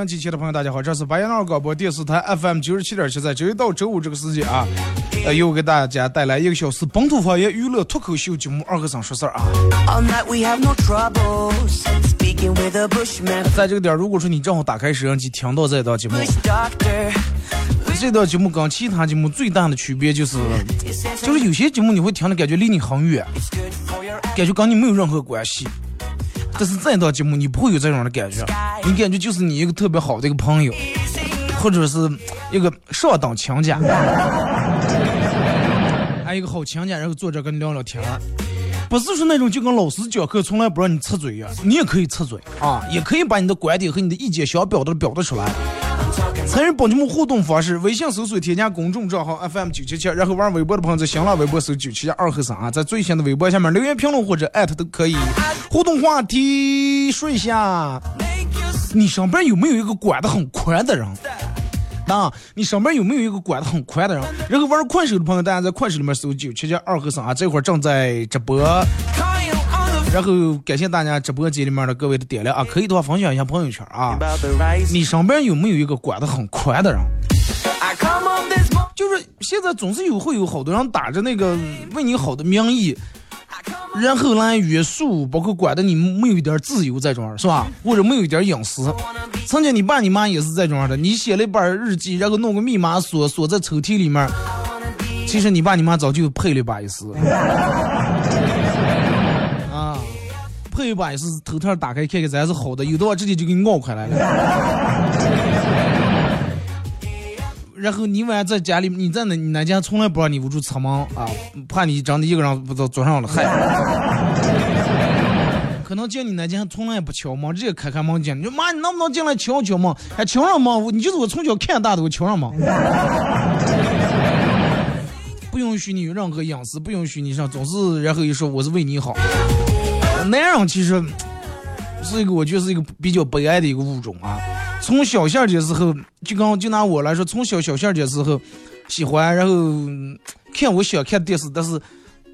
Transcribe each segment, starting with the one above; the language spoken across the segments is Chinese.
好了啊，沈阳机器的朋友，大家好，这是白杨二广播电视台 FM 九十七点七，在周一到周五这个时间啊，呃，又给大家带来一个小时本土方言娱乐脱口秀节目《二和尚说事儿》啊。在这个点儿，如果说你正好打开摄像机听到这档节目，这档节目跟其他节目最大的区别就是，就是有些节目你会听的感觉离你很远感觉跟你没有任何关系。但是这一档节目你不会有这种的感觉，你感觉就是你一个特别好的一个朋友，或者是一个上等亲家，还有一个好亲家，然后坐这跟你聊聊天。不是说那种就跟老师讲课从来不让你插嘴一样、你也可以插嘴啊，也可以把你的观点和你的意见想表达表达出来。参与本节目互动方式：微信搜索添加公众账号 FM 九七七，然后玩微博的朋友在新浪微博搜九七七二和三啊，在最新的微博下面留言评论或者艾特都可以。互动话题说一下，你身边有没有一个管得很宽的人？啊，你身边有没有一个管得很宽的人？然后玩快手的朋友，大家在快手里面搜九七七二和三啊，这会儿正在直播。然后感谢大家直播间里面的各位的点亮啊，可以的话分享一下朋友圈啊。你身边有没有一个管得很宽的人就是现在总是有会有好多人打着那个为你好的名义，然后来约束，包括管的你没有一点自由这种是吧？或者没有一点隐私。曾经你爸你妈也是这种样的，你写了一本日记，然后弄个密码锁锁在抽屉里面，其实你爸你妈早就配了一把一丝。这，一把也是，头套打开看看咱是好的，有的话直接就给你咬开来了。然后你晚上在家里，你在那你那家从来不让你屋住侧门啊，怕你长得一个人不知道坐上了害。可能见你那家从来不敲门，直接开开门进。你说妈，你能不能进来敲敲门？还敲上门？你就是我从小看大的，我敲上门。不允许你有任何隐私，不允许你上，总是然后一说我是为你好。男人其实是一个，我觉得是一个比较悲哀的一个物种啊。从小线儿的时候，就刚就拿我来说，从小小线儿的时候喜欢，然后看我想看电视，但是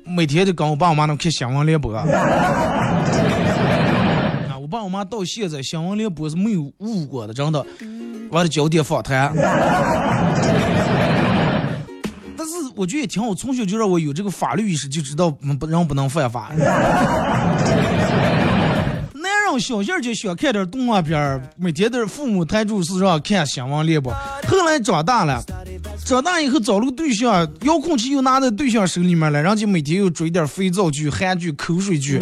每天就跟我爸我妈那看新闻联播。啊，我爸我妈到现在新闻联播是没有误过的，真的。完了焦点访谈。但是我觉得也挺好，从小就让我有这个法律意识，就知道不人不能犯法。男人小件儿就喜欢看点动画片儿，每天都是父母抬住是让看新闻联播。后来长大了，长大以后找了个对象，遥控器又拿在对象手里面了，然后就每天又追点肥皂剧、韩剧、口水剧。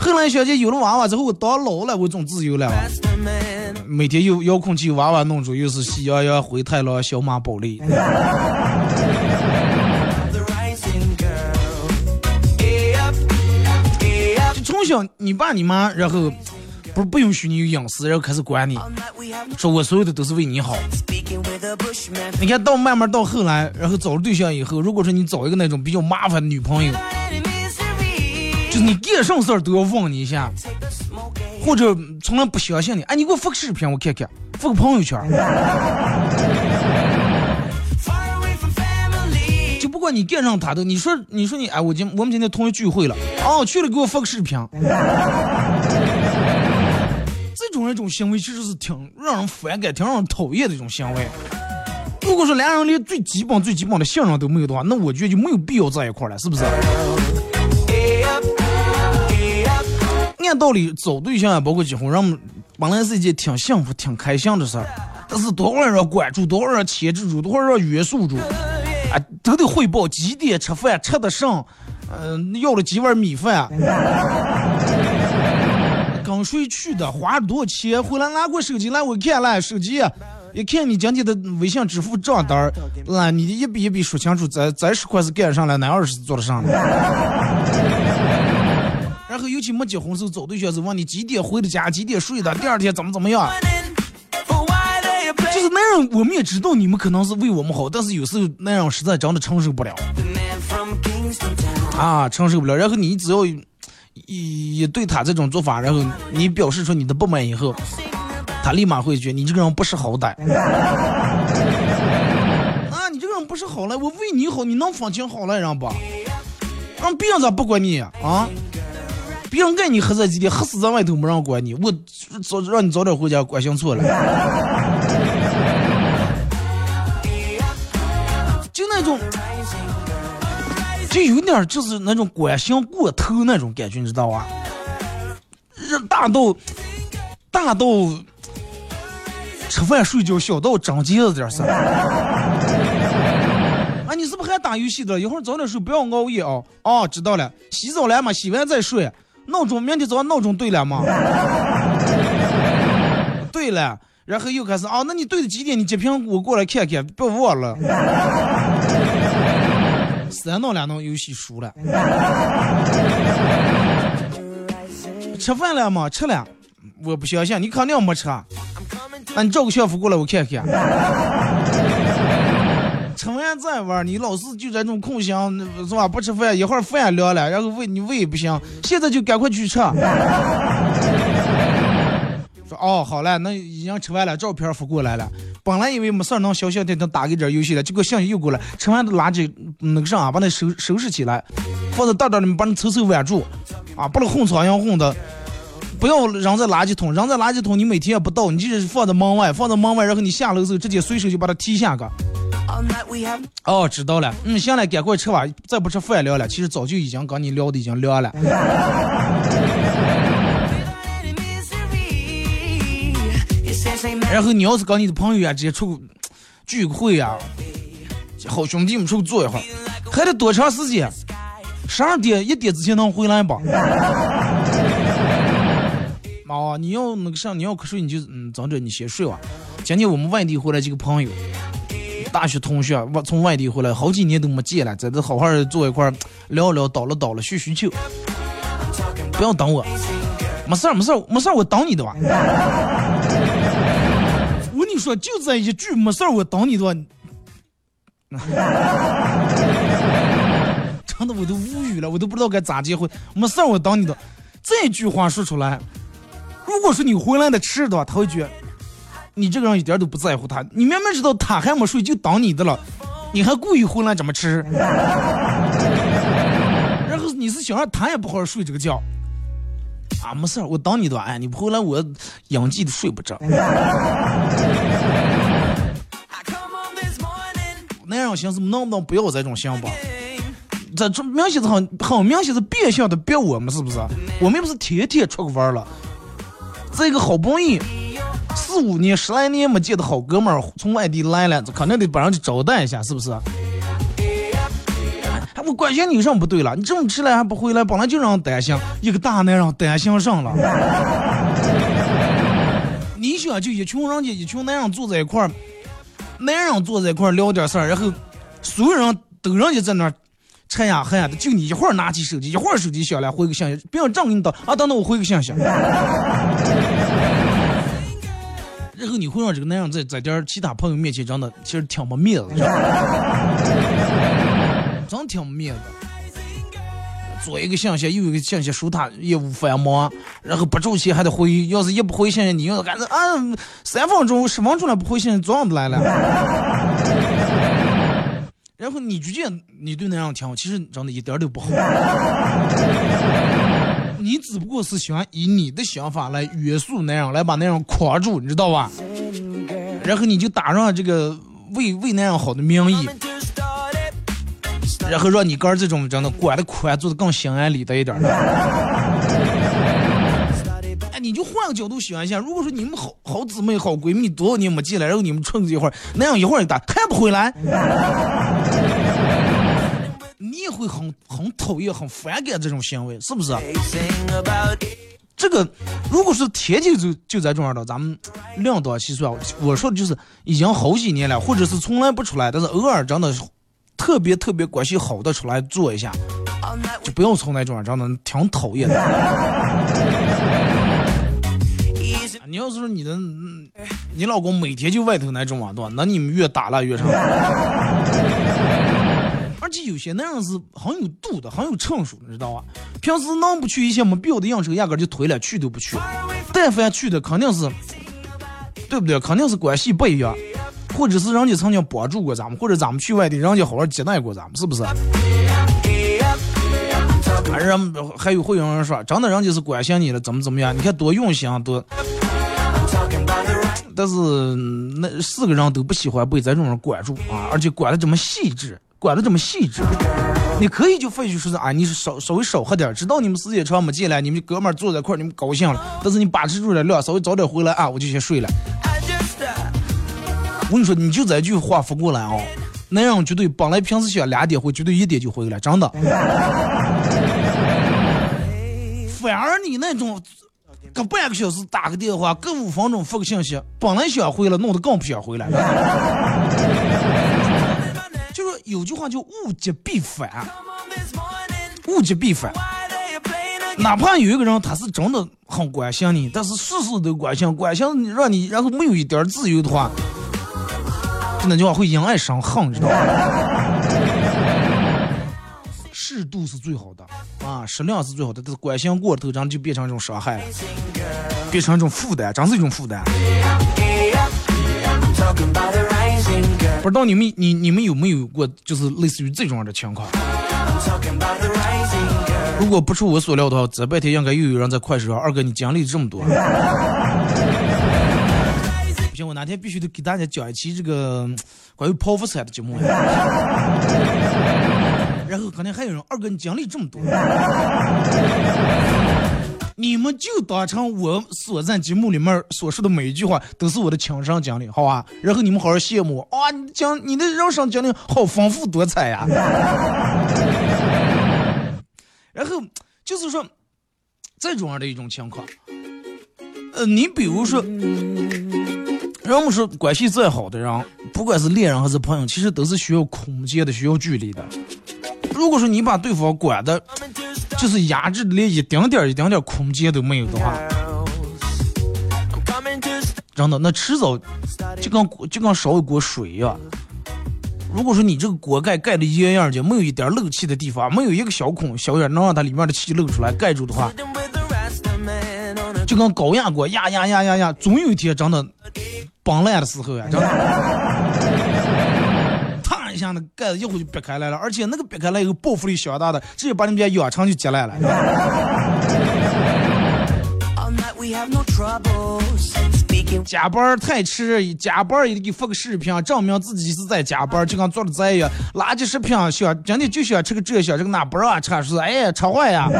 后来想起有了娃娃之后，我当老了，我总自由了。每天又遥控器娃娃弄住，又是喜羊羊、灰太狼、小马宝莉。你爸你妈，然后不是不允许你有隐私，然后开始管你，说我所有的都是为你好。你看到慢慢到后来，然后找了对象以后，如果说你找一个那种比较麻烦的女朋友，就是你干什么事儿都要问你一下，或者从来不相信你，哎，你给我发个视频我看看，发个朋友圈，管你赶上他的，你说你说你哎，我今我们今天同学聚会了，哦去了给我发个视频。这种一种行为其实是挺让人反感、挺让人讨厌的一种行为。如果说两人连最基本、最基本的信任都没有的话，那我觉得就没有必要在一块了，是不是？按道理找对象啊，包括结婚，人们本来是一件挺幸福、挺开心的事儿，但是多少人关注，多少人牵制住，多少人约束住，啊，都得汇报几点吃饭，吃的剩，嗯，要了几碗米饭，跟谁去的，花了多少钱，回来拿过手机来我看了，手机一看你今天的微信支付账单儿，那你一笔一笔说清楚，咱咱十块是干上了，那二十做的上了 然后尤其没结婚时候找对象时问你几点回的家，几点睡的，第二天怎么怎么样。就是那样，我们也知道你们可能是为我们好，但是有时候那样实在真的承受不了。啊，承受不了。然后你只要一一对他这种做法，然后你表示出你的不满以后，他立马会觉得你这个人不识好歹。啊，你这个人不识好赖，我为你好，你能放弃好赖人不？让别人咋不管你啊？别人爱你喝在几点，喝死在外头没人管你。我早让你早点回家，关心错了。就有点就是那种关心过头那种感觉，你知道吧？大到大到吃饭睡觉，小到长结子点事儿。啊，你是不是还打游戏的？一会儿早点睡，不要熬夜啊！哦，知道了。洗澡了嘛？洗完再睡。闹钟，明天早上闹钟对了吗？对了，然后又开始啊，那你对的几点？你截屏我过来看看，别忘了。三弄两弄游戏输了。吃饭了吗？吃了。我不相信，你肯定没吃。那你照个校服过来，我看看。吃完再玩，你老是就这种空闲是吧？不吃饭，一会儿饭凉了，然后胃你胃不行，现在就赶快去吃。说哦，好嘞，那已经吃完了，照片发过来了。本来以为没事能消消停停打个点游戏了，结果信息又过来，吃完的垃圾那个啥，把那收收拾起来，放在袋袋里面，把那凑凑挽住，啊，不能混苍蝇混的，不要扔在垃圾桶，扔在垃圾桶你每天也不倒，你就是放在门外，放在门外，然后你下楼时候直接随手就把它踢下个。哦，知道了。嗯，行了，赶快吃吧，再不吃饭凉了。其实早就已经跟你聊的已经凉了。然后你要是跟你的朋友呀直接出个聚会呀，好兄弟们出去坐一会儿，还得多长时间？十二点一点之前能回来吧？哦，你要那个啥，你要瞌睡你就嗯，早点你先睡吧。今天我们外地回来几个朋友。大学同学，我从外地回来，好几年都没见了，在这好好坐一块聊聊，倒了倒了，叙叙旧。不要等我，没事儿没事儿没事儿，我等你的吧。说，就这一句没事儿，我等你的。真的我都无语了，我都不知道该咋结婚。没事儿，我等你的。这句话说出来，如果说你回来的迟的话，他会觉得。你这个人一点都不在乎他，你明明知道他还没睡就等你的了，你还故意回来怎么吃，然后你是想让他也不好好睡这个觉啊？没事我等你的，哎，你不回来我养鸡都睡不着。那样心思能不能不要这种想法？这这明显是很很明显是变相的逼我们，是不是？我们不是天天出去玩了，这个好不容易。四五年、十来年没见的好哥们儿从外地来了，肯定得把人家招待一下，是不是？我关心你上不对了，你这么迟来还不回来，本来就让人担心，一个大男人担心上了。你想，就一群人家，一群男人坐在一块儿，男人坐在一块聊点事儿，然后所有人都人家在那儿吃呀喝呀的，就你一会儿拿起手机，一会儿手机响了回个信息，别人正给你打啊，等等我回个信息。然后你会让这个男人在在点其他朋友面前真的其实挺没面子，真挺没面子。左一个信息，右一个信息，说他业务繁忙，然后不周期还得回，要是一不回信，你要是干这啊，三分钟、十分钟了不回信息，早上都来了。然后你觉得你对那样挺好，其实真的一点都不好。你只不过是想以你的想法来约束那样，来把那样框住，你知道吧？然后你就打上这个为为那样好的名义，然后让你哥这种真的管的宽，做的更心安理得一点的。哎，你就换个角度想一下，如果说你们好好姊妹、好闺蜜多少年没见了，然后你们处一会儿，那样一会儿打还不回来。你也会很很讨厌、很反感这种行为，是不是？这个如果是天天就就在这样的，咱们量多细算。我说的就是已经好几年了，或者是从来不出来，但是偶尔真的特别特别关系好的出来做一下，就不用从那种真的挺讨厌的。你要是说你的你老公每天就外头那种啊，对吧？那你们越打了越长。而且有些那样是很有度的，很有成熟，你知道吧？平时能不去一些没必要的应酬，压根就推了，去都不去。但凡去的，肯定是，对不对？肯定是关系不一样，或者是人家曾经帮助过咱们，或者咱们去外地，人家好好接待过咱们，是不是？还人还有会有人说，真的人家是关心你了，怎么怎么样？你看多用心，多。但是那四个人都不喜欢被这种人管住啊，而且管的这么细致。管的这么细致，你可以就废去说是啊，你是稍稍微少喝点，知道你们时间长没进来，你们哥们坐在一块，你们高兴了。但是你把持住了量，稍微早点回来啊，我就先睡了。我跟你说，你就这句话发过来啊，那样绝对本来平时想两点回，绝对一点就回来，真的。反而你那种隔半个小时打个电话，隔五分钟发个信息，本来想回了，弄得更不想回来。就是有句话叫物极必反，物极必反。哪怕有一个人他是真的很关心你，但是事事都关心，关心让你然后没有一点自由的话，那句话会因爱生恨，知道吗？适度是最好的啊，适量是最好的，但是关心过头，真就变成一种伤害了，变成一种负担，真是一种负担。不知道你们你你们有没有过就是类似于这种样的情况？如果不出我所料的话，这半天应该又有人在快手上。二哥，你经历这么多，哪天必须得给大家讲一期这个关于剖腹产的节目。然后可能还有人，二哥，你经历这么多。你们就当成我所在节目里面所说的每一句话都是我的亲身经历，好吧？然后你们好好羡慕啊！你讲你的人生经历好丰富多彩呀。然后就是说，这种样的一种情况，呃，你比如说，人们说关系再好的人，不管是恋人还是朋友，其实都是需要空间的，需要距离的。如果说你把对方管的，就是压制的连一丁点儿、一丁点儿空间都没有的话，真的，那迟早就跟就跟烧一锅水一样。如果说你这个锅盖盖的严严的，没有一点漏气的地方，没有一个小孔小眼能让它里面的气漏出来盖住的话，就跟高压锅压压压压压，总有一天真的崩烂的时候啊，真的。一下那盖子一会就别开来了，而且那个别开来以后报复力相当的，直接把你们家养成就接来了。加班太迟，加班也得给发个视频，证明自己是在加班，就跟做的贼一样。垃圾食品想真的就想吃个这想这个那，不让吃是哎呀，吃坏呀。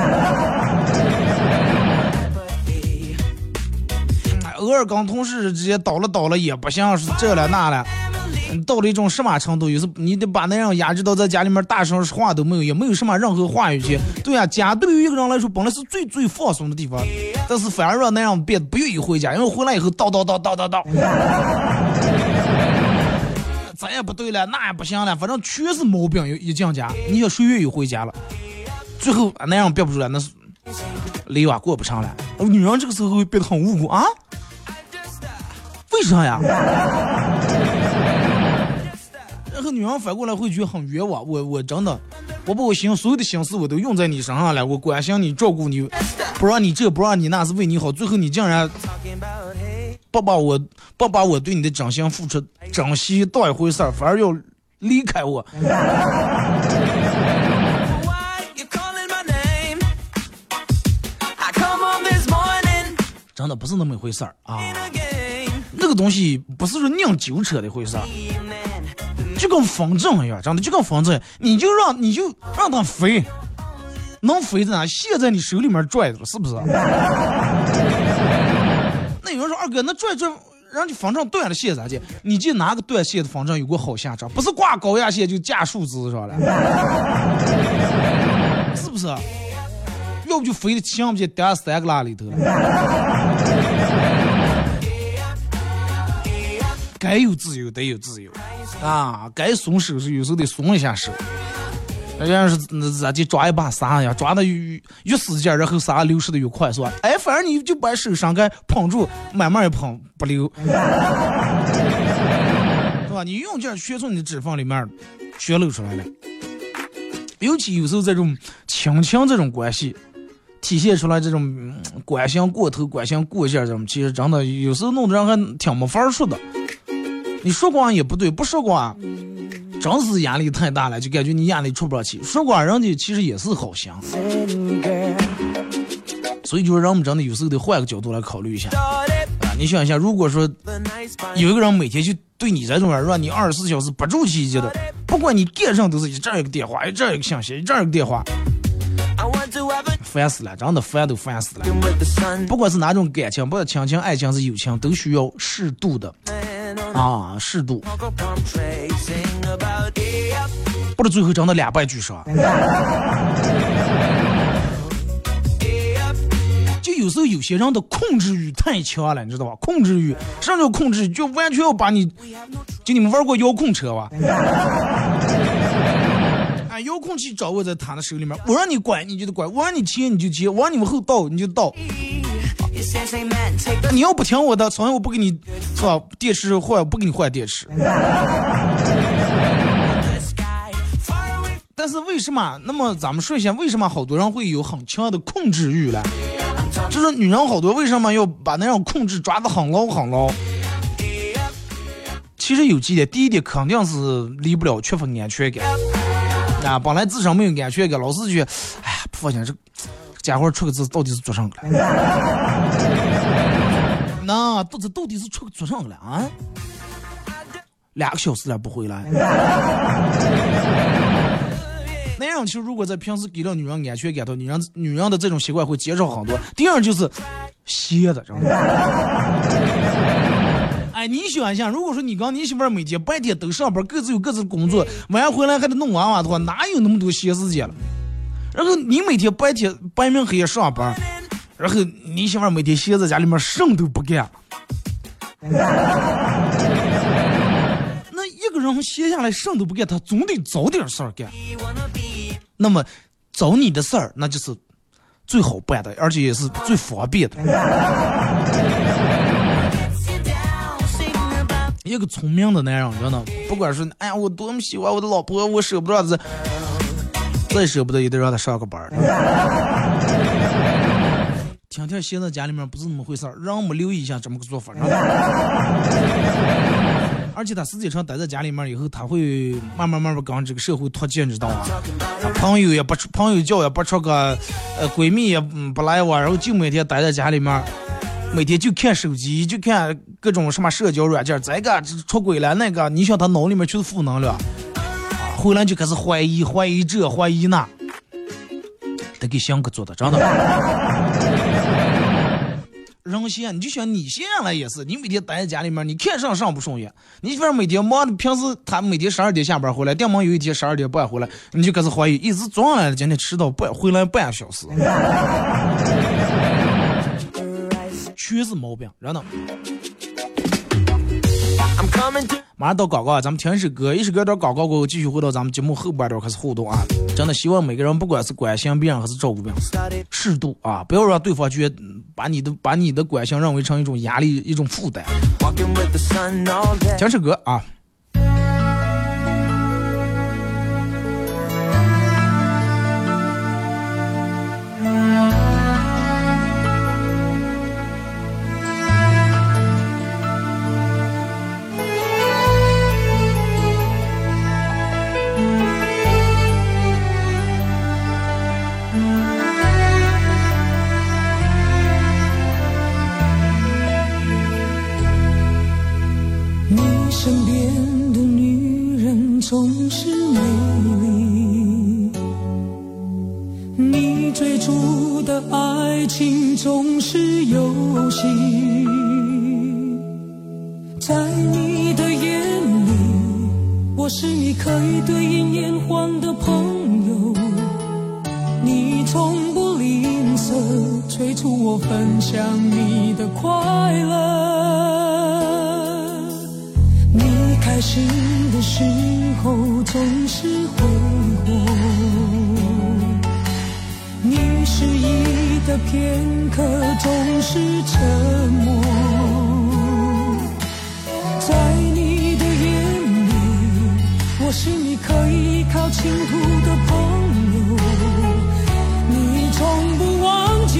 偶尔跟同事之间叨了叨了也不行，是这了那了。到了一种什么程度？有时你得把那样压制到在家里面大声说话都没有，也没有什么任何话语权。对呀，家对于一个人来说本来是最最放松的地方，但是反而让那样变得不愿意回家，因为回来以后叨叨叨叨叨叨，咱也不对了，那也不行了，反正全是毛病。一进家，你说谁愿意回家了？最后那样憋不住了，那是累啊过不长了。女人这个时候会变得很无辜啊？为啥呀？然后女人反过来会觉得很冤枉，我我真的，我把我心所有的心思我都用在你身上了，我关心你，照顾你，不让你这不让你那是为你好，最后你竟然不把我不把我对你的真心付出珍惜当一回事儿，反而要离开我。真的不是那么一回事儿啊！那个东西不是说拧纠扯的回事，就跟风筝一样，真的就跟风筝，你就让你就让它飞，能飞在哪？线在你手里面拽着，是不是？那有人说二哥，那拽拽，让你风筝断了线咋的？你就拿个断线的风筝有个好下场，不是挂高压线就架树枝上了，是不是？要不就飞的墙不就掉三个拉里头了？该有自由得有自由啊，该松手是有时候得松一下手。人家是那咋就抓一把沙呀，抓的越越使劲，然后沙流失的越快，是吧？哎，反正你就把手上盖捧住，慢慢一捧不流，是吧？你用劲全从你的脂肪里面全露出来了。尤其有时候这种亲情这种关系。体现出来这种关心过头、关心过线，这种其实真的有时候弄得人还挺没法说的。你说光也不对，不说光，真是压力太大了，就感觉你压力出不了气。说光人家其实也是好心，所以就是人们真的有时候得换个角度来考虑一下啊！你想一下，如果说有一个人每天就对你这种人，让你二十四小时不住气的，不管你干啥都是一这一个电话，一这一个信息，一这一个电话。烦死了，真的烦都烦死了。不管是哪种感情，不管亲情、爱情是友情，都需要适度的啊，适度。不是最后真的两败俱伤。就有时候有些人的控制欲太强了，你知道吧？控制欲，什么叫控制？就完全要把你，就你们玩过遥控车吧？遥控器掌握在他的手里面，我让你拐你就得拐，我让你切你就切，我让你往后倒你就倒。你要不听我的，从来我不给你是吧？电池换不给你换电池。但是为什么？那么咱们说一下，为什么好多人会有很强的控制欲呢？就是女人好多为什么要把那种控制抓得很牢很牢？其实有几点，第一点肯定是离不了缺乏安全感。啊，本来自身没有安全感，老是觉，哎呀，不放心，这家伙出个字到底是做上个了？那到这到底是出个做上个了啊？两个小时了不回来。男人其实如果在平时给了女人安全感，的女人女人的这种习惯会减少很多。第二就是歇的，知道吗？哎，你想一下，如果说你跟你媳妇儿每天白天都上班，各自有各自的工作，晚上回来还得弄娃娃的话，哪有那么多闲时间了？然后你每天白天白明黑夜上班，然后你媳妇每天闲在家里面什么都不干。那一个人闲下来什么都不干，他总得找点事儿干。那么找你的事儿，那就是最好办的，而且也是最方便的。一个聪明的男人，真的，不管是哎呀，我多么喜欢我的老婆，我舍不得子，再舍不得也得让他上个班儿。天天闲在家里面不是那么回事儿，让我们留意一下这么个做法。而且他时间长待在家里面以后，他会慢慢慢慢跟这个社会脱节，你知道吗？他朋友也不出，朋友叫也不出个，呃，闺蜜也不来往，然后就每天待在家里面。每天就看手机，就看各种什么社交软件，这个出轨了，那个，你想他脑里面全是负能量，回来就开始怀疑，怀疑这，怀疑那，得给香哥做的，真的。人闲，你就想你闲下来也是，你每天待在家里面，你看上上不顺眼，你反正每天忙，平时他每天十二点下班回来，电忙有一天十二点半回来，你就开始怀疑，一直撞来了，今天迟到半回来半小时。全是毛病，真的。马上到广告啊，咱们听一首歌，一首歌到广告过后，继续回到咱们节目后半段开始互动啊！真的希望每个人，不管是关心别人还是照顾别人，适度啊，不要让对方觉得把你的把你的关心认为成一种压力、一种负担。听首歌啊。爱情总是游戏，在你的眼里，我是你可以对饮言欢的朋友。你从不吝啬催促我分享你的快乐。你开心的时候总是的片刻总是沉默，在你的眼里，我是你可以依靠倾吐的朋友。你从不忘记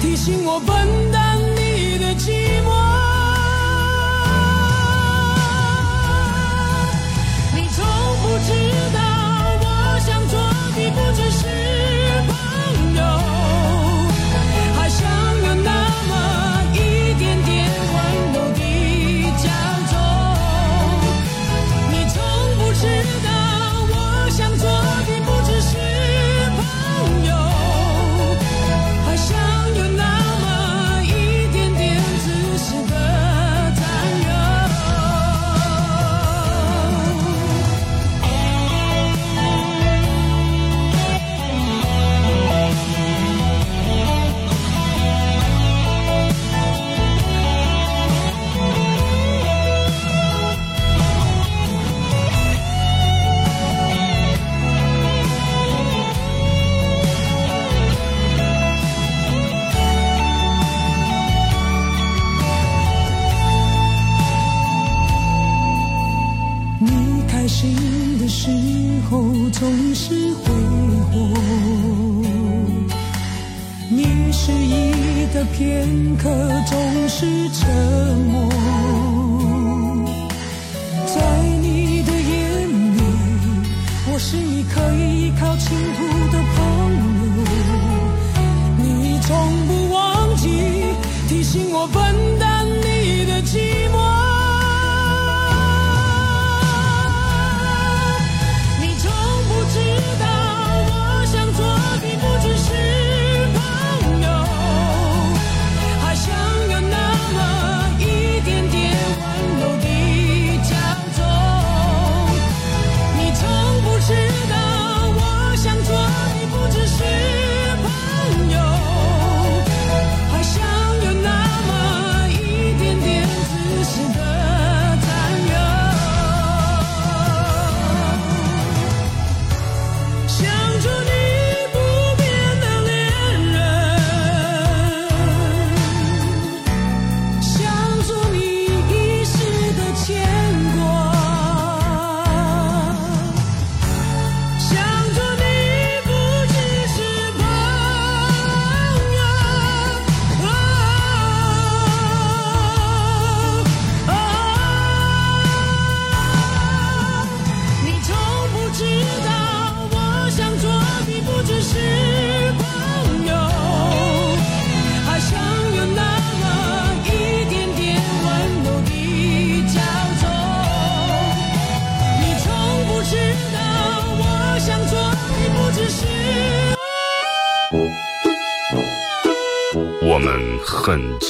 提醒我笨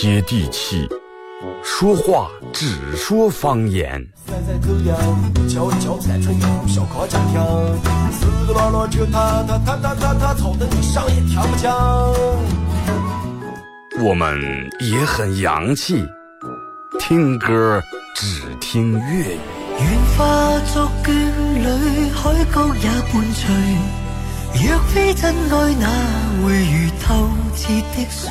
接地气，说话只说方言。我们也很洋气，听歌只听粤语。愿化作眷侣，海角也伴随。若非真爱，哪会如透彻的水？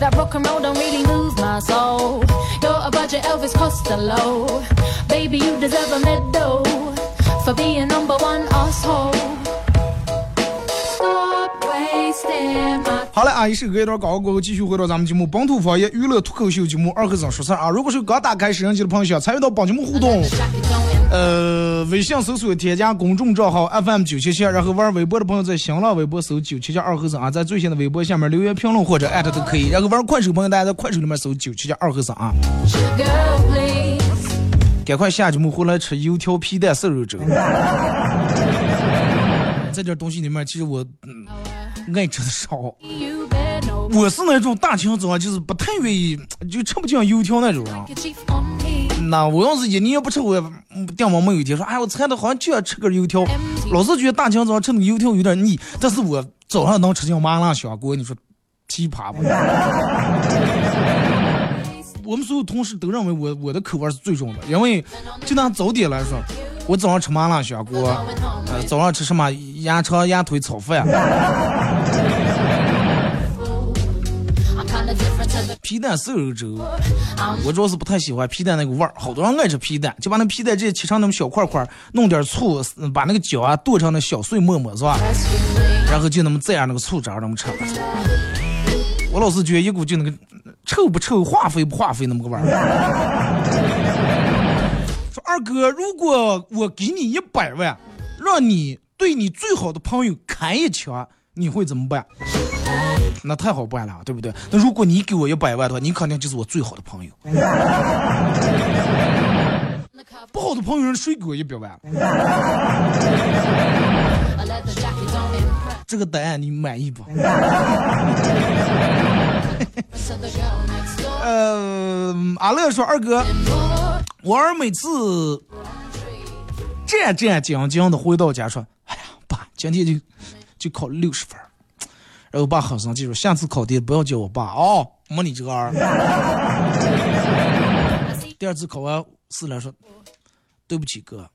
That rock and roll don't really move my soul. You're a budget Elvis Costello. Baby, you deserve a medal for being number one asshole. 好了啊，一首歌一段广告过后，继续回到咱们节目本土方言娱乐脱口秀节目二和尚说事儿啊。如果是刚打开摄像机的朋友，想参与到帮节目互动，呃，微信搜索添加公众账号 FM 九七七，然后玩微博的朋友在新浪微博搜九七七二和尚啊，在最新的微博下面留言评论或者艾特都可以。然后玩快手朋友，大家在快手里面搜九七七二和尚啊。赶快下节目回来吃油条皮蛋瘦肉粥。在这东西里面，其实我嗯爱吃的少。我是那种大清早就是不太愿意，就吃不进油条那种人。那我要是一年不吃，我电网没有一天说，哎，我馋的好像就要吃根油条。老是觉得大清早吃那个油条有点腻，但是我早上能吃进麻辣香锅，你说奇葩不？我们所有同事都认为我我的口味是最重的，因为就拿早点来说，我早上吃麻辣香锅，呃，早上吃什么鸭肠、鸭腿炒饭，皮蛋瘦肉粥。我主要是不太喜欢皮蛋那个味儿，好多人爱吃皮蛋，就把那皮蛋直接切成那么小块块，弄点醋，把那个脚啊剁成那小碎沫沫，是吧？然后就那么蘸上那个醋汁儿那么吃。我老是觉得一股就那个。臭不臭，化肥不化肥，那么个味儿。说二哥，如果我给你一百万，让你对你最好的朋友砍一枪，你会怎么办？那太好办了，对不对？那如果你给我一百万的话，你肯定就是我最好的朋友。不好的朋友，谁给我一百万？这个答案你满意不？呃，阿乐说二哥，我儿每次战战兢兢的回到家说：“，今天就就考六十分。”然后我爸很生气说：“下次考题不要叫我爸哦，没你这个儿。”第二次考完试了说：“对不起哥。”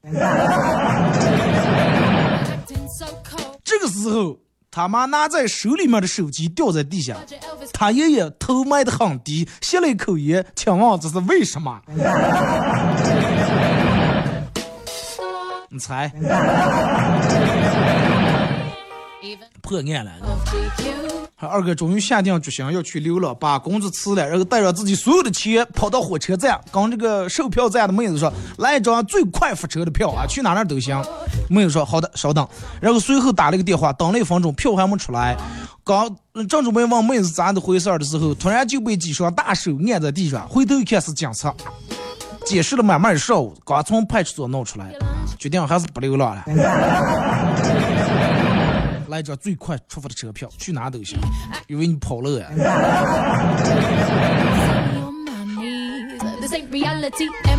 这个时候。他妈拿在手里面的手机掉在地下，他爷爷头埋的很低，吸了一口烟，请问这是为什么？你猜？破案了。二哥终于下定决心要去流浪，把工资辞了，然后带着自己所有的钱跑到火车站，跟这个售票站的妹子说：“来一张最快发车的票啊，去哪哪都行。”妹子说：“好的，稍等。”然后随后打了个电话，等了一分钟，票还没出来。刚正准备问妹子咋的回事的时候，突然就被几双大手按在地上，回头一看是警察，解释了满满一上午，刚从派出所弄出来，决定还是不流浪了。来张最快出发的车票，去哪都行，因为你跑了呀。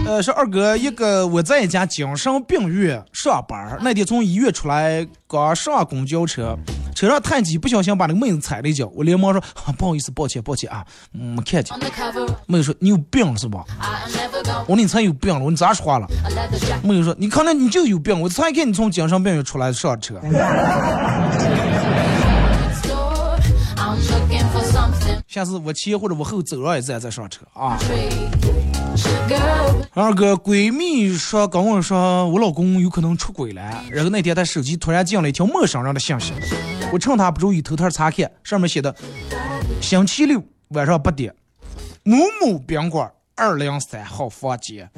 呃，说二哥，一个我在一家精神病院上班，那天从医院出来，刚上公交车，车上太挤，不小心把那个妹子踩了一脚，我连忙说不好意思，抱歉，抱歉啊，没看见。妹子说你有病是吧？我说你才有病了，你咋说话了？妹子说你看那你就有病，我才看你从精神病院出来上车。下次我前或者我后走了一站再上车啊。二哥，闺蜜说跟我说我老公有可能出轨了，然后那天他手机突然进了一条陌生人的信息，我趁他不注意偷偷查看，上面写的星期六晚上八点，某某宾馆二零三号房间。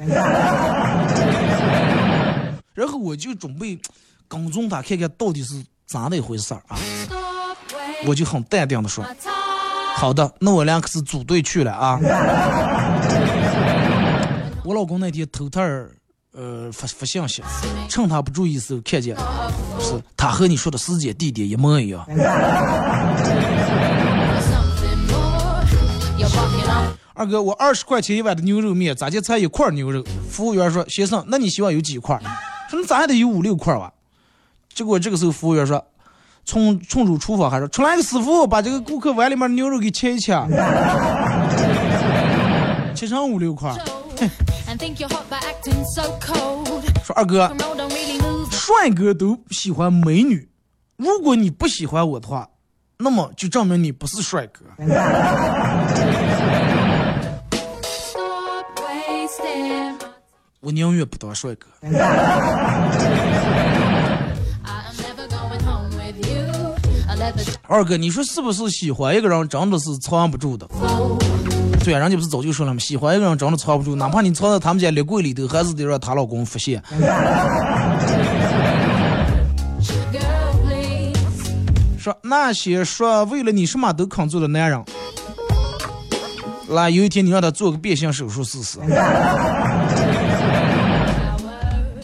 然后我就准备跟踪他看看到底是咋的一回事啊，我就很淡定的说。好的，那我俩可是组队去了啊！我老公那天偷偷儿，呃，发发信息，趁他不注意时候看见，是他和你说的时间地点一模一样。二哥，我二十块钱一碗的牛肉面，咋就才一块牛肉？服务员说：“先生，那你希望有几块？”说：“你咋还得有五六块吧？”结果这个时候服务员说。冲冲出厨房，还说出来个师傅，把这个顾客碗里面的牛肉给切一切，切成五六块。说二哥，帅哥都喜欢美女，如果你不喜欢我的话，那么就证明你不是帅哥。我宁愿不当帅哥。二哥，你说是不是喜欢一个人真的是藏不住的？对啊，人家不是早就说了吗？喜欢一个人真的藏不住，哪怕你藏在他们家立柜里头，还是得让她老公发现。说那些说为了你什么都肯做的男人，那有一天你让他做个变性手术试试。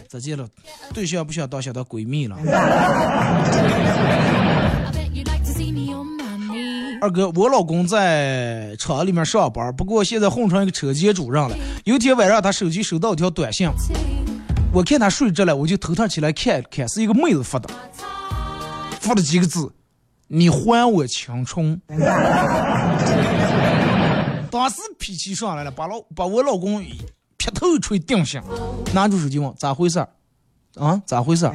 再见了，对象不想当想当闺蜜了。二哥，我老公在厂里面上班，不过现在混成一个车间主任了。有天晚上，他手机收到一条短信，我看他睡着了，我就偷偷起来看看，是一个妹子发的，发了几个字：“你还我青春。” 当时脾气上来了，把老把我老公劈头一锤定下，拿出手机问咋回事儿？啊，咋回事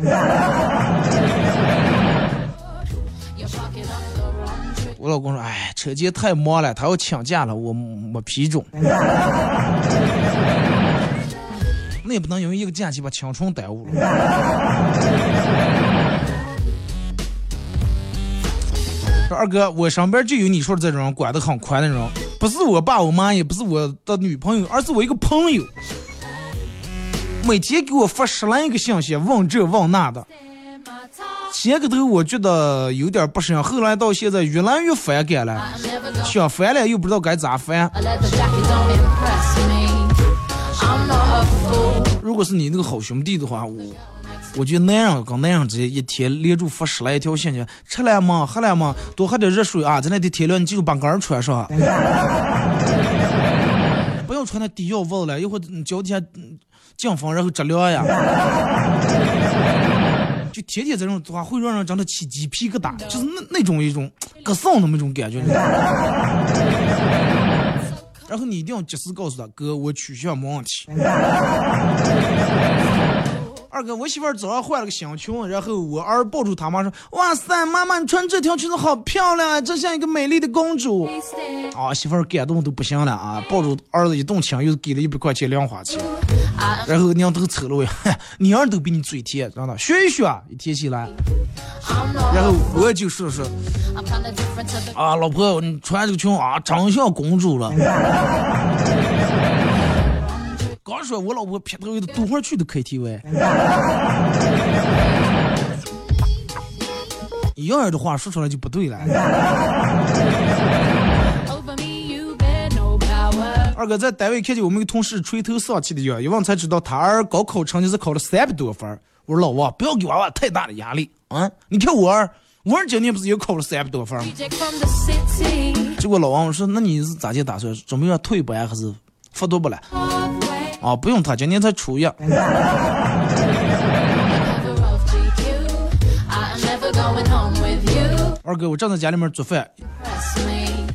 我老公说：“哎，车间太忙了，他要请假了，我没批准。那也不能因为一个假期把青春耽误了。”说二哥，我身边就有你说的这种管得很宽的人，不是我爸我妈，也不是我的女朋友，而是我一个朋友，每天给我发十来个信息，问这问那的。前个头我觉得有点不深，后来到现在越来越反感了，想烦了又不知道该咋烦。如果是你那个好兄弟的话，我。我觉得男人跟男人之间一天连住发十来条信息，吃了吗？喝了吗？多喝点热水啊！在那天天凉，你记住把杆穿上，不要穿那低腰袜了，一会儿脚底下降风然后着凉呀。就天天这种话会让人真的起鸡皮疙瘩，就是那那种一种割嗓的那种感觉。然后你一定要及时告诉他，哥，我取消没问题。二哥，我媳妇儿早上换了个新裙，然后我儿抱住她妈说：“哇塞，妈妈你穿这条裙子好漂亮啊，真像一个美丽的公主。”啊，媳妇儿感动都不行了啊，抱住儿子一动亲，又给了一百块钱零花钱。然后娘头瞅了我，你儿都比你嘴甜，真的学一学，一天起来。然后我就说说，啊，老婆，你穿这个裙啊，真像公主了。刚说，我老婆劈头的多会儿去的 KTV，一样的话说出来就不对了。二哥在单位看见我们一个同事垂头丧气的样，一问才知道他儿高考成绩是考了三百多分。我说老王，不要给娃娃太大的压力啊！你看我儿，我儿今年不是也考了三百多分吗？结果老王我说，那你是咋地打算？准备要退班还是复读不了？啊，不用他，今年才初一。二哥，我正在家里面做饭，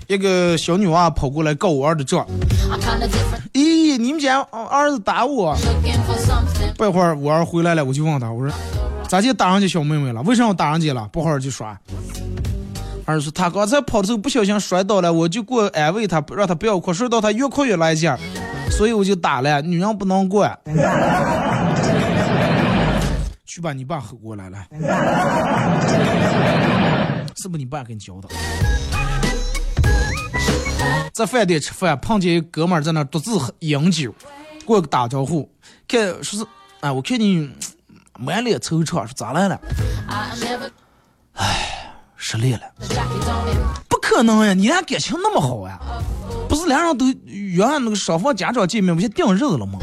一个小女娃跑过来告我儿的状。咦，你们家儿子打我？不一会儿我儿回来了，我就问他，我说咋就打人家小妹妹了？为什么打人家了？不好好就耍。儿子说他刚才跑的时候不小心摔倒了，我就过安慰他，让他不要哭，摔到他越哭越来劲儿。所以我就打了，女人不能管。去把你爸吼过来了，是不是你爸给你教的？在饭店吃饭，碰见一哥们在那独自饮酒，过个打招呼，看说是，哎，我看你满脸惆怅，说咋来了？哎，失恋了。不可能呀，你俩感情那么好呀？不是俩人都约那个双方家长见面，不就定日子了吗？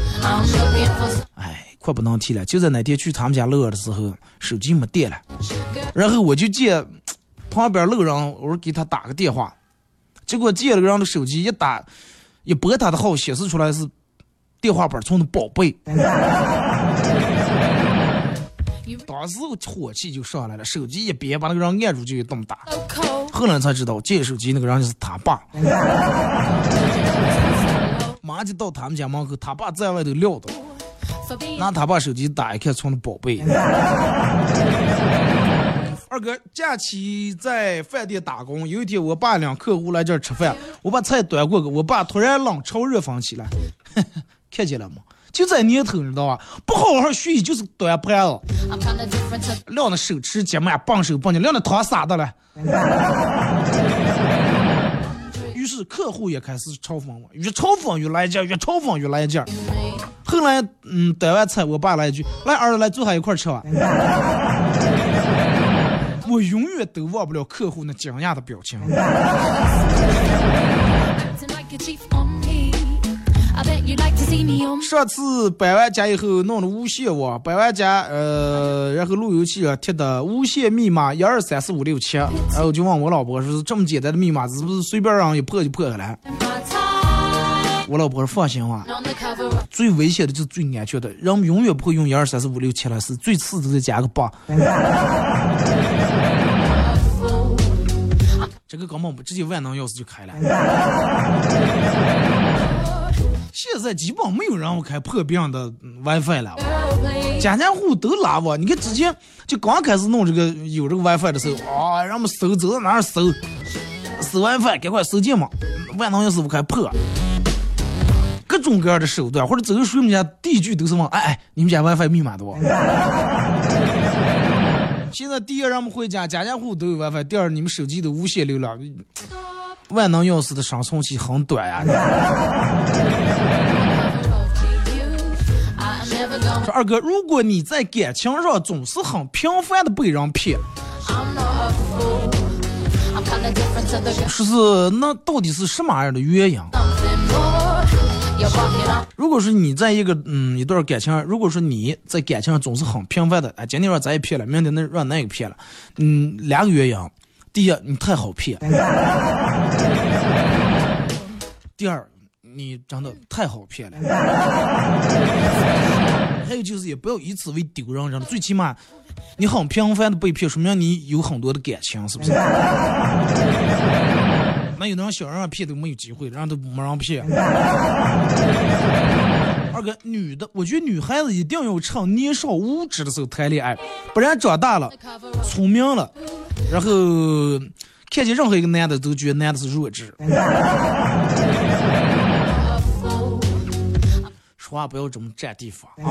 哎，快不能提了。就在那天去他们家乐的时候，手机没电了，然后我就借旁边路人，我说给他打个电话，结果借了个人的手机一打，一拨他的号，显示出来是电话本中的宝贝。当时我火气就上来了，手机一别把那个人按住就一顿打。后来才知道借手机那个人就是他爸。马上就到他们家门口，他爸在外头撂的，拿他爸手机打一看，充的宝贝。二哥假期在饭店打工，有一天我爸领客户来这儿吃饭，我把菜端过去，我爸突然冷嘲热讽起来，看见了吗？就在年头，你知道吧？不好好学习就是端盘子，撂那手持接满棒手棒脚，撂那汤撒的了。于是客户也开始嘲讽我，越嘲讽越来劲，越嘲讽越来劲。后来，嗯，端完菜，我爸来一句：“来，儿子，来坐下一块吃吧。”我永远都忘不了客户那惊讶的表情。上次搬完家以后弄的无线网，搬完家，呃，然后路由器上贴的无线密码一二三四五六七，然后就问我老婆说：“这么简单的密码是不是随便让一破就破下来？”我老婆说：“放心吧，最危险的就是最安全的，人永远不会用一二三四五六七了，是最次的再加个八。”这个根本不直接万能钥匙就开了。现在基本没有人开破别人的 WiFi 了，家家户户都拉网。你看之前就刚开始弄这个有这个 WiFi 的时候，啊，让我们搜走到哪儿搜，搜 WiFi 赶快搜进嘛，万能钥匙不开破。各种各样的手段，或者走到我们家第一句都是问，哎哎，你们家 WiFi 密码多？现在第一，让我们回家，家家户户都有 WiFi；第二，你们手机都无线流量，万能钥匙的生存期很短呀。说二哥，如果你在感情上总是很频繁的被人骗，说是那到底是什么样的原因？如果说你在一个嗯一段感情，如果说你在感情上总是很频繁的，哎，今天让咱也骗了，明天那让那个骗了，嗯，两个原因，第一，你太好骗；第二，你真的太好骗了。还有就是，也不要以此为丢人，真的，最起码你很频繁的被骗，说明你有很多的感情，是不是？那有的人小人骗都没有机会，人都没人骗。二哥，女的，我觉得女孩子一定要趁年少无知的时候谈恋爱，不然长大了，聪明了，然后看见任何一个男的都觉得男的是弱智。说话不要这么占地方。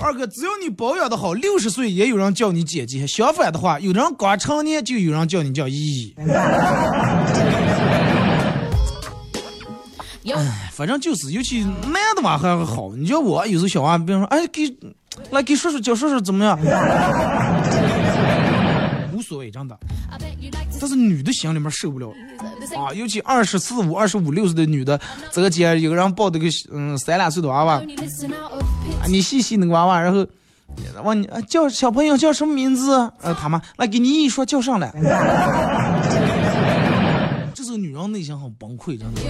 二哥，只要你保养的好，六十岁也有人叫你姐姐。相反的话，有人刚成年就有人叫你叫姨姨。哎，反正就是，尤其男的嘛还好。你叫我有时候小娃，比如说，哎，给来给叔叔叫叔叔怎么样？无所谓，真的。但是女的心里面受不了啊，尤其二十四五、二十五六岁的女的，这个街有个人抱这个嗯三两岁的娃娃，啊你细细那个娃娃，然后问你啊叫小朋友叫什么名字？呃，他妈来给你一说叫上来。这时候女人内心很崩溃，真的。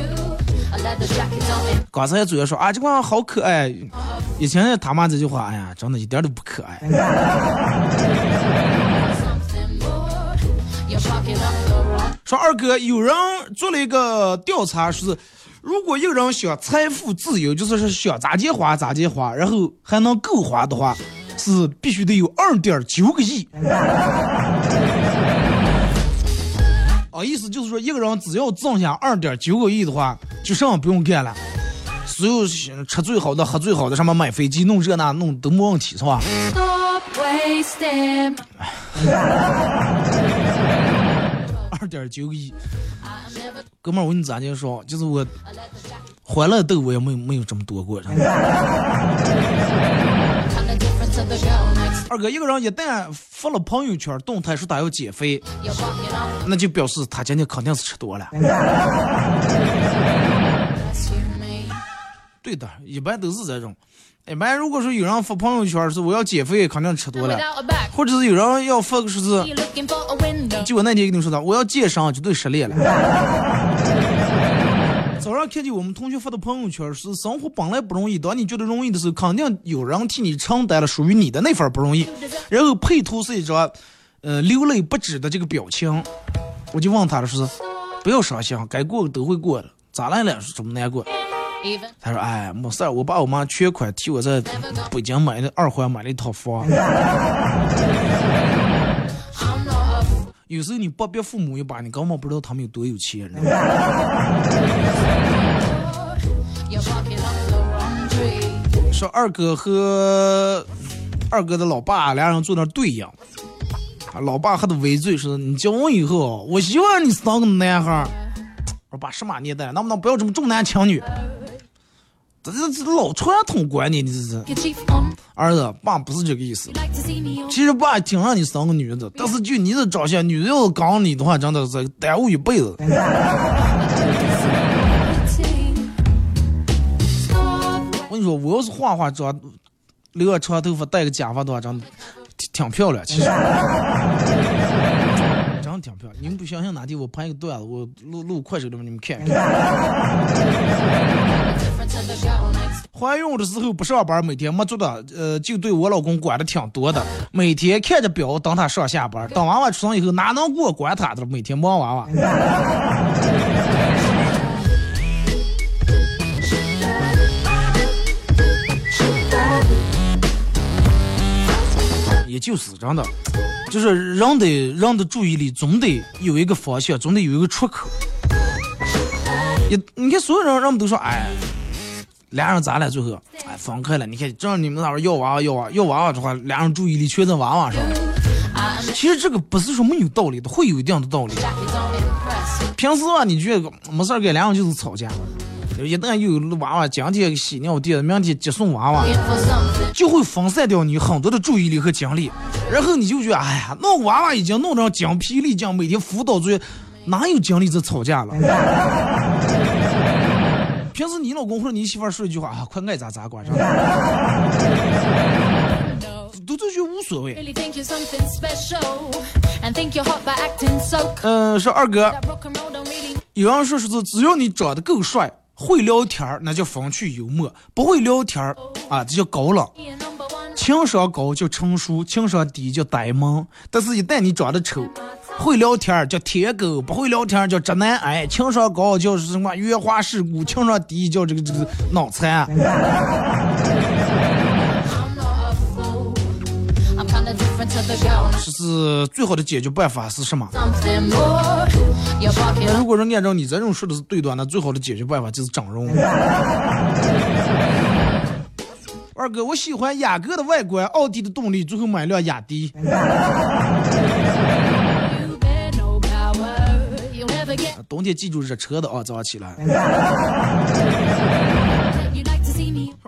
刚才主要说啊，这娃好可爱，以前他妈这句话，哎呀，真的一点都不可爱。说二哥，有人做了一个调查，是如果一个人想财富自由，就是说想咋地花咋地花，然后还能够花的话，是必须得有二点九个亿。啊，意思就是说，一个人只要挣下二点九个亿的话，就什么不用干了，所有吃最好的、喝最好的，什么买飞机、弄这那弄都没问题，是吧？二点九个亿，哥们儿，我跟你咋就说，就是我欢乐豆我也没有没有这么多过。二哥，一个人一旦发了朋友圈动态说他要减肥，那就表示他今天肯定是吃多了。对的，一般都是这种。一般如果说有人发朋友圈是我要减肥，肯定吃多了；或者是有人要发个说是，就我那天跟你说的，我要健身，绝对失恋了。早上看见我们同学发的朋友圈是生活本来不容易，当你觉得容易的时候，肯定有人替你承担了属于你的那份不容易。然后配图是一张，呃，流泪不止的这个表情。我就问他了，说是不要伤心，该过都会过的，咋来了？这么难过？他说：“哎，没事儿，我爸我妈全款替我在北京买的二环买了一套房。有时候你帮别父母一把，你根本不知道他们有多有钱。说二哥和二哥的老爸俩人坐那对呀，啊，老爸还得围嘴说：“你结婚以后，我希望你是当个男孩。”我说：“爸，什么年代，能不能不要这么重男轻女？这这这老传统观念，你这是。”儿子，爸不是这个意思。其实爸挺让你生个女的，但是就你的长相，女的要搞你的话，真的是耽误一辈子。我跟你说，我要是化化妆，留个长头发，戴个假发的话，真的挺漂亮。其实，真挺漂亮。你们不相信哪天我拍一个段子，我录录快手里面你们看。怀孕的时候不上班，每天没做的，呃，就对我老公管的挺多的。每天看着表等他上下班，等娃娃出生以后，哪能给我管他的？每天忙娃娃。也就是真的，就是人的人的注意力总得有一个方向，总得有一个出口。也，你看所有人人们都说，哎，俩人咋了？最后哎分开了。你看，正你们那边要娃娃要娃要娃娃的话，俩人注意力全在娃娃上。其实这个不是说没有道理的，会有一定的道理。平时啊，你觉得没事干，俩人就是吵架。一旦有娃娃，今天洗尿垫，明天接送娃娃，就会分散掉你很多的注意力和精力。然后你就觉得，哎呀，弄娃娃已经弄成精疲力尽，每天辅导作业，哪有精力在吵架了？平时你老公或者你媳妇说一句话啊，快爱咋咋管，都都觉得无所谓。嗯，说二哥，有人说是只要你长得够帅。会聊天，那叫风趣幽默；不会聊天啊，这叫高冷。情商高叫成熟，情商低叫呆萌。但是，一旦你长得丑，会聊天叫舔狗，不会聊天叫直男癌。情商高叫什么圆滑世故，情商低叫这个这个脑残。这是最好的解决办法是什么？如果说按照你这种说的是对的，那最好的解决办法就是整容。二哥，我喜欢雅阁的外观，奥迪的动力，最后买辆雅迪。冬天记住热车的啊，早上起来。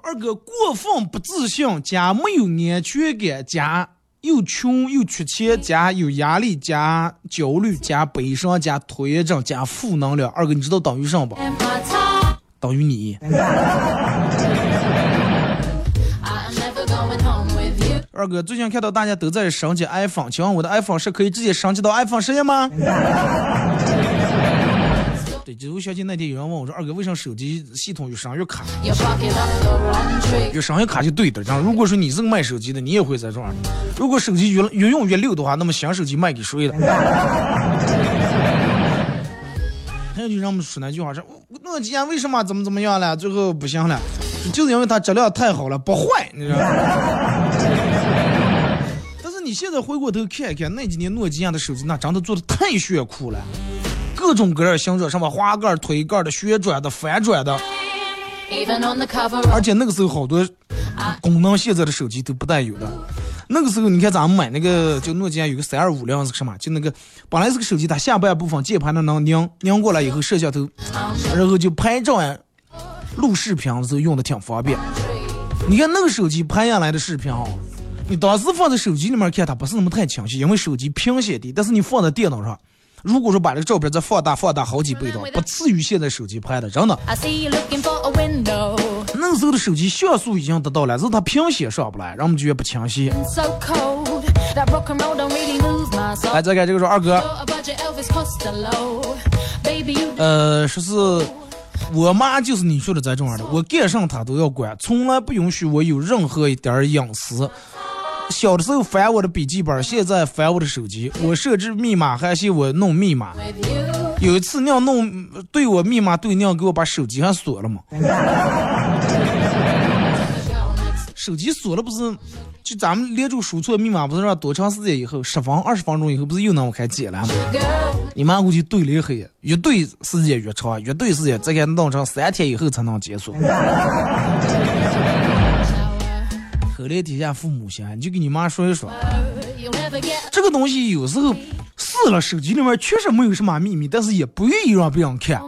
二哥过分不自信加没有安全感加。又穷又缺钱，加有压力，加焦虑，加悲伤，加拖延症，加负能量。二哥，你知道等于什么不？等于你。二哥，最近看到大家都在升级 iPhone，请问我的 iPhone 是可以直接升级到 iPhone 十一吗？就我相信那天有人问我说：“二哥，为什么手机系统越上越卡？越上越卡就对的。然后如果说你是个卖手机的，你也会在这儿。如果手机越越用越溜的话，那么新手机卖给谁了？还有就让我们说那句话说，诺基亚为什么怎么怎么样了？最后不行了，就是因为它质量太好了，不坏，你知道吗？但是你现在回过头看一看，那几年诺基亚的手机，那真的做的太炫酷了。各种各样形状，什么滑盖、推盖的、旋转的、反转的，而且那个时候好多功能，现在的手机都不带有的。那个时候，你看咱们买那个，就诺基亚有个三二五零是什么？就那个本来是个手机，它下半部分键盘的能拧拧过来以后摄像头，然后就拍照呀、录视频的时候用的挺方便。你看那个手机拍下来的视频啊，你当时放在手机里面看它不是那么太清晰，因为手机屏显的，但是你放在电脑上。如果说把这个照片再放大放大好几倍的话，不次于现在手机拍的，真的。那时候的手机像素已经得到了，是它屏显上不来，让我们觉得不清晰。来，再看这个说二哥，呃，说是我妈就是你说的这种样的，我干什么她都要管，从来不允许我有任何一点隐私。小的时候翻我的笔记本，现在翻我的手机。我设置密码还嫌我弄密码。有一次娘弄对我密码对娘给我把手机还锁了嘛。手机锁了不是？就咱们连住输错密码不是让多长时间以后，十分二十分钟以后不是又能开解了吗？你妈估计对了黑，越对时间越长，越对时间再给弄成三天以后才能解锁。后来底下父母心，你就跟你妈说一说，这个东西有时候试了，手机里面确实没有什么秘密，但是也不愿意让别人看。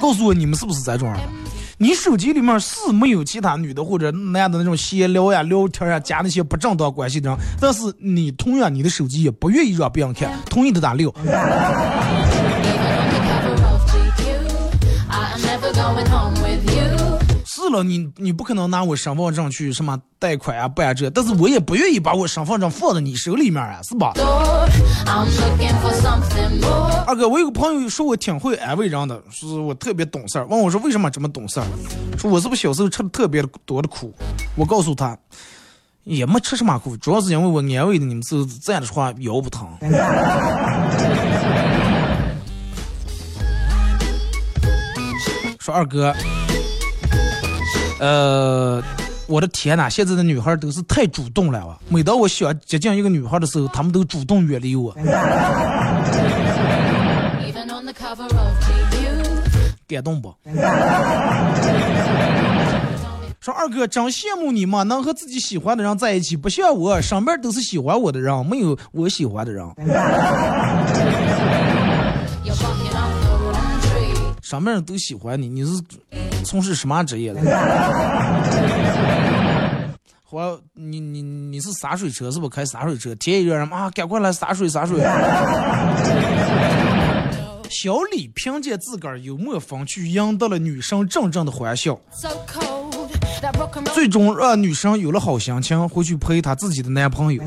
告诉我你们是不是这种人？你手机里面是没有其他女的或者男的那种闲聊呀、聊天呀、加那些不正当关系的人，但是你同样你的手机也不愿意让别人看，同意的打六。是了，你你不可能拿我身份证去什么贷款啊办这，但是我也不愿意把我身份证放在你手里面啊，是吧？二哥，我有个朋友说我挺会安慰人的，说我特别懂事儿，问我说为什么这么懂事儿，说我是不是小时候吃的特别多的苦？我告诉他，也没吃什么苦，主要是因为我安慰的你们是这样的说话腰不疼。说二哥。呃，我的天呐，现在的女孩都是太主动了啊！每当我想接近一个女孩的时候，她们都主动远离我。感动不？说二哥真羡慕你嘛，能和自己喜欢的人在一起，不像我，身边都是喜欢我的人，没有我喜欢的人。上面人都喜欢你，你是从事什么职业的？我你你你是洒水车是不？开洒水车，天一热人啊，赶快来洒水洒水。小李凭借自个儿幽默风趣，赢得了女生阵阵的欢笑，最终让女生有了好心情，回去陪她自己的男朋友。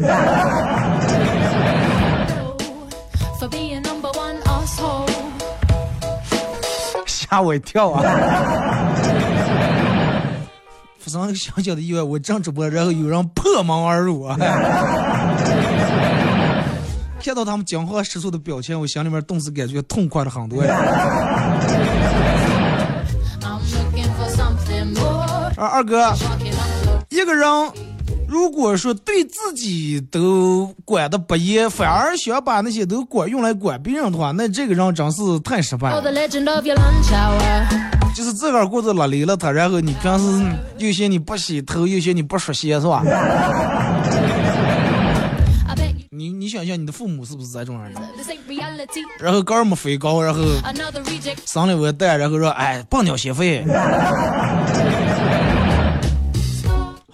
吓我一跳啊！发生一个小小的意外，我正直播，然后有人破门而入啊！看到他们惊慌失措的表情，我心里面顿时感觉痛快了很多呀。啊，二哥，一个人。如果说对自己都管的不严，反而想把那些都管用来管别人的话，那这个人真是太失败了。就是自个儿过着拉离了他，然后你平时有些你不洗头，有些你不梳鞋，是吧？你你想想，你的父母是不是这种人？然后高儿没飞高，然后生了个蛋，然后说哎，棒鸟学费。